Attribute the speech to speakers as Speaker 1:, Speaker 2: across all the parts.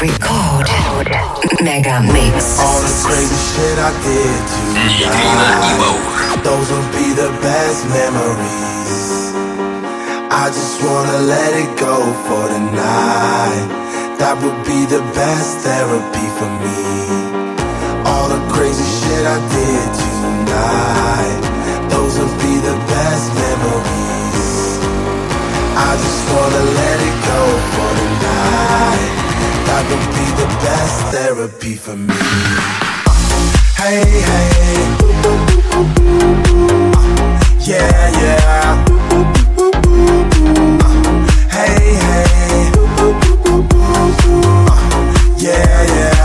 Speaker 1: Record. Mega Mix.
Speaker 2: All the crazy shit I did tonight. Those will be the best memories. I just wanna let it go for the night. That would be the best therapy for me. All the crazy shit I did tonight. Those will be the best memories. I just wanna let it go for the night. That would be the best therapy for me. Hey, hey. Yeah, yeah. Hey, hey. Yeah, yeah.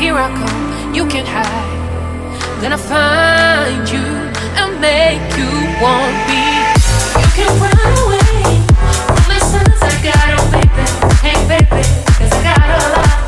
Speaker 3: Here
Speaker 4: I come. You can't hide. Gonna find you and make you want me. You can run away from the sons I got, oh baby. Hey baby, 'cause I got a lot,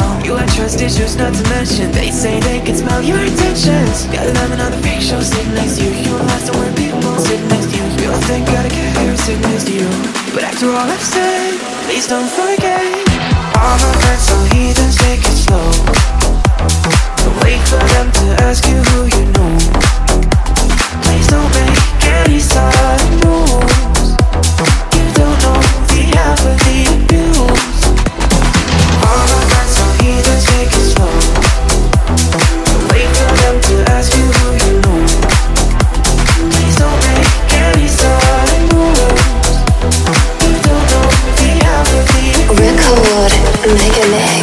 Speaker 4: wrong. You
Speaker 5: like
Speaker 6: trust issues, not to mention they say they can smell your intentions. Got a diamond on the fake show sitting next to you. You don't to when people sit next to you. You don't think I care sitting next to you. But after all I've said, please don't forget. All my friends are heathens, take it slow. Don't wait for them to ask you who you know. Please don't make any sudden moves. You don't know the average.
Speaker 1: Make Mega Mix.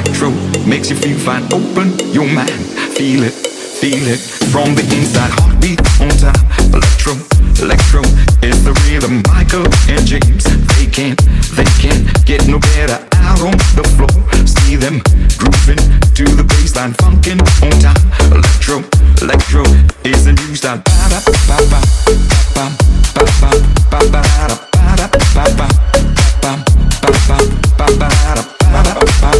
Speaker 7: electro makes you feel fine. Open your mind, feel it, feel it from the inside. Heartbeat on time. electro, electro is the rhythm. Michael and James, they can't, they can't get no better. Out on the floor, see them grooving to the bassline, funkin' on time. Electro, electro is the new style.
Speaker 8: Ba da ba ba ba ba ba ba ba da ba da ba ba ba ba ba ba ba ba ba ba ba ba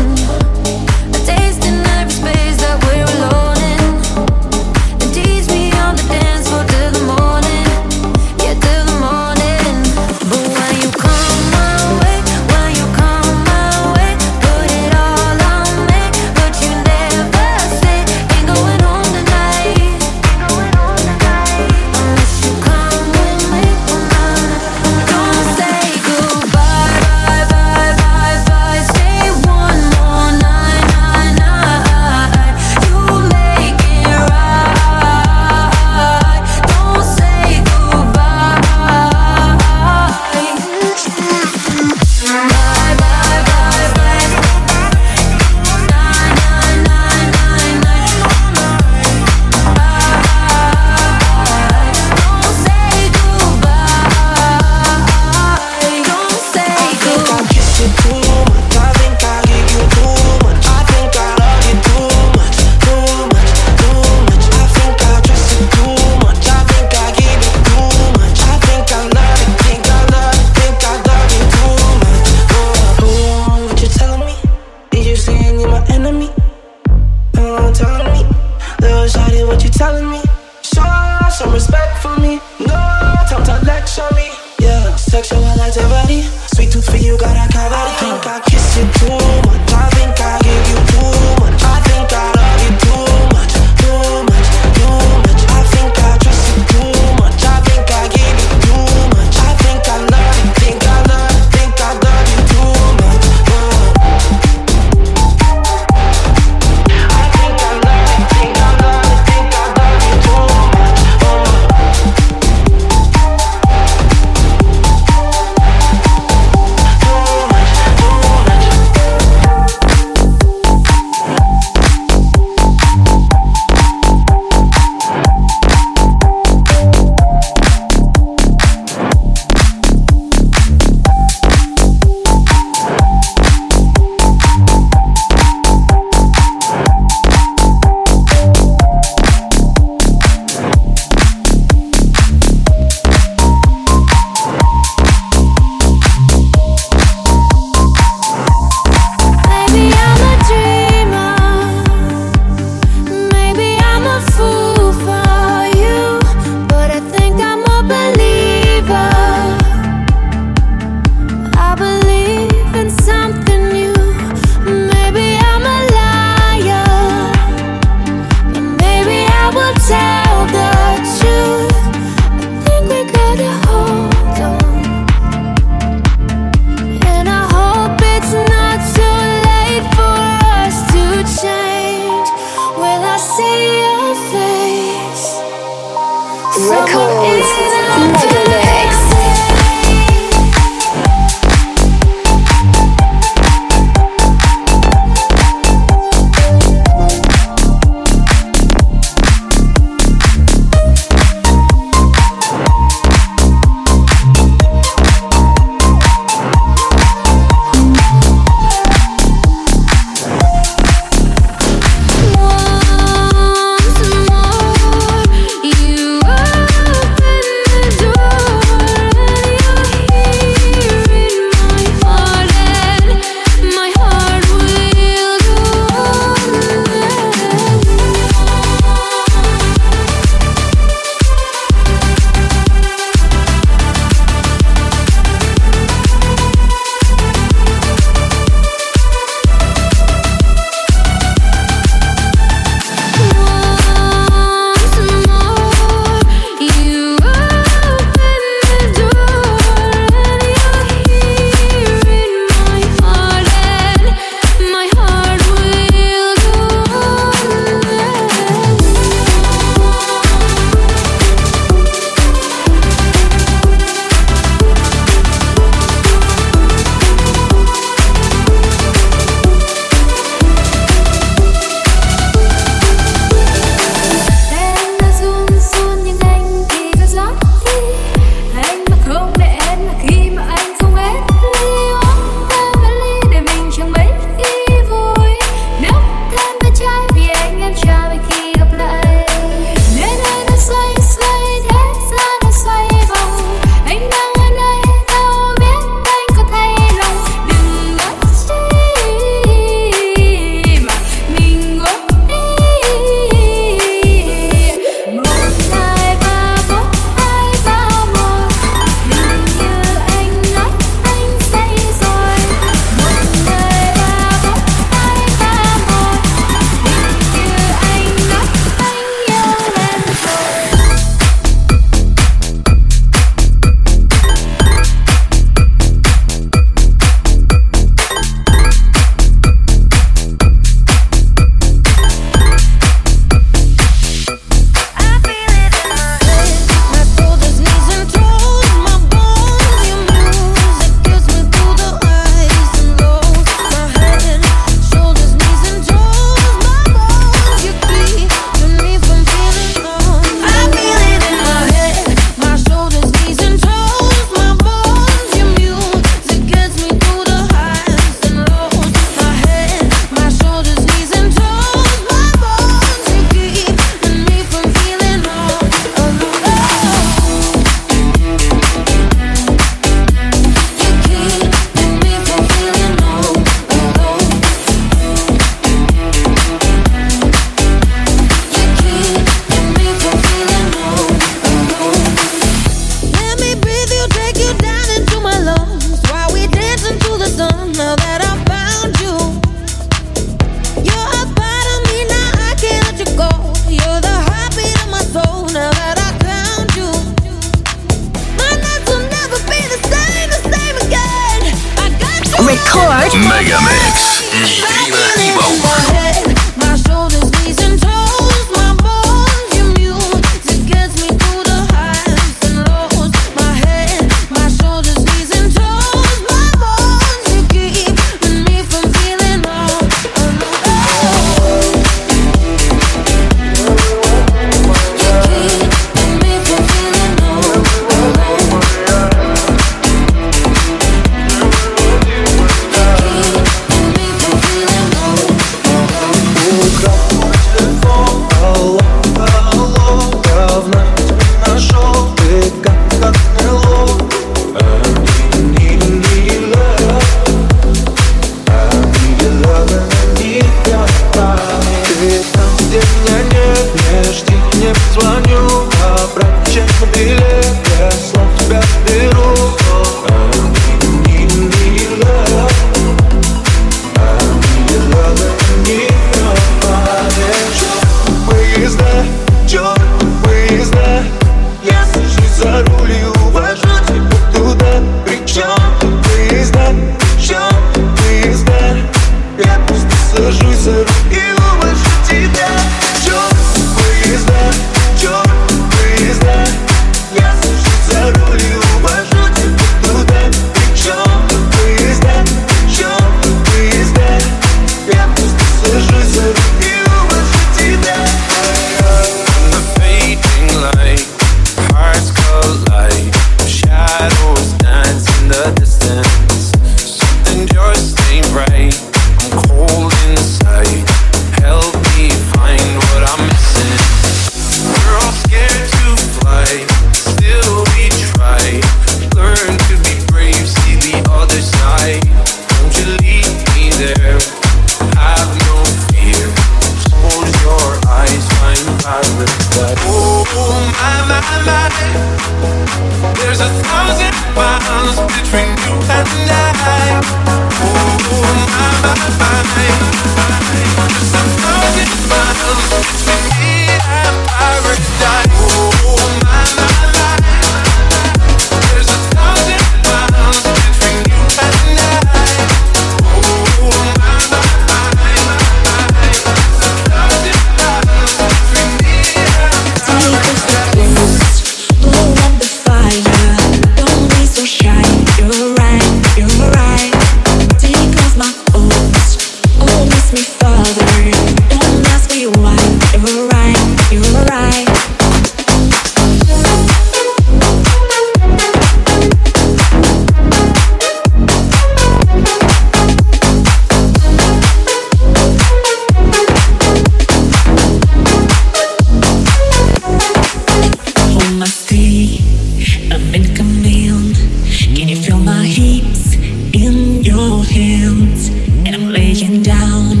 Speaker 8: your hands, and I'm laying down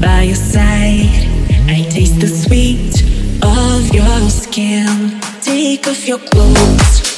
Speaker 3: by your side. I
Speaker 9: taste the sweet of your skin. Take off your
Speaker 10: clothes.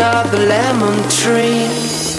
Speaker 10: Just another lemon tree.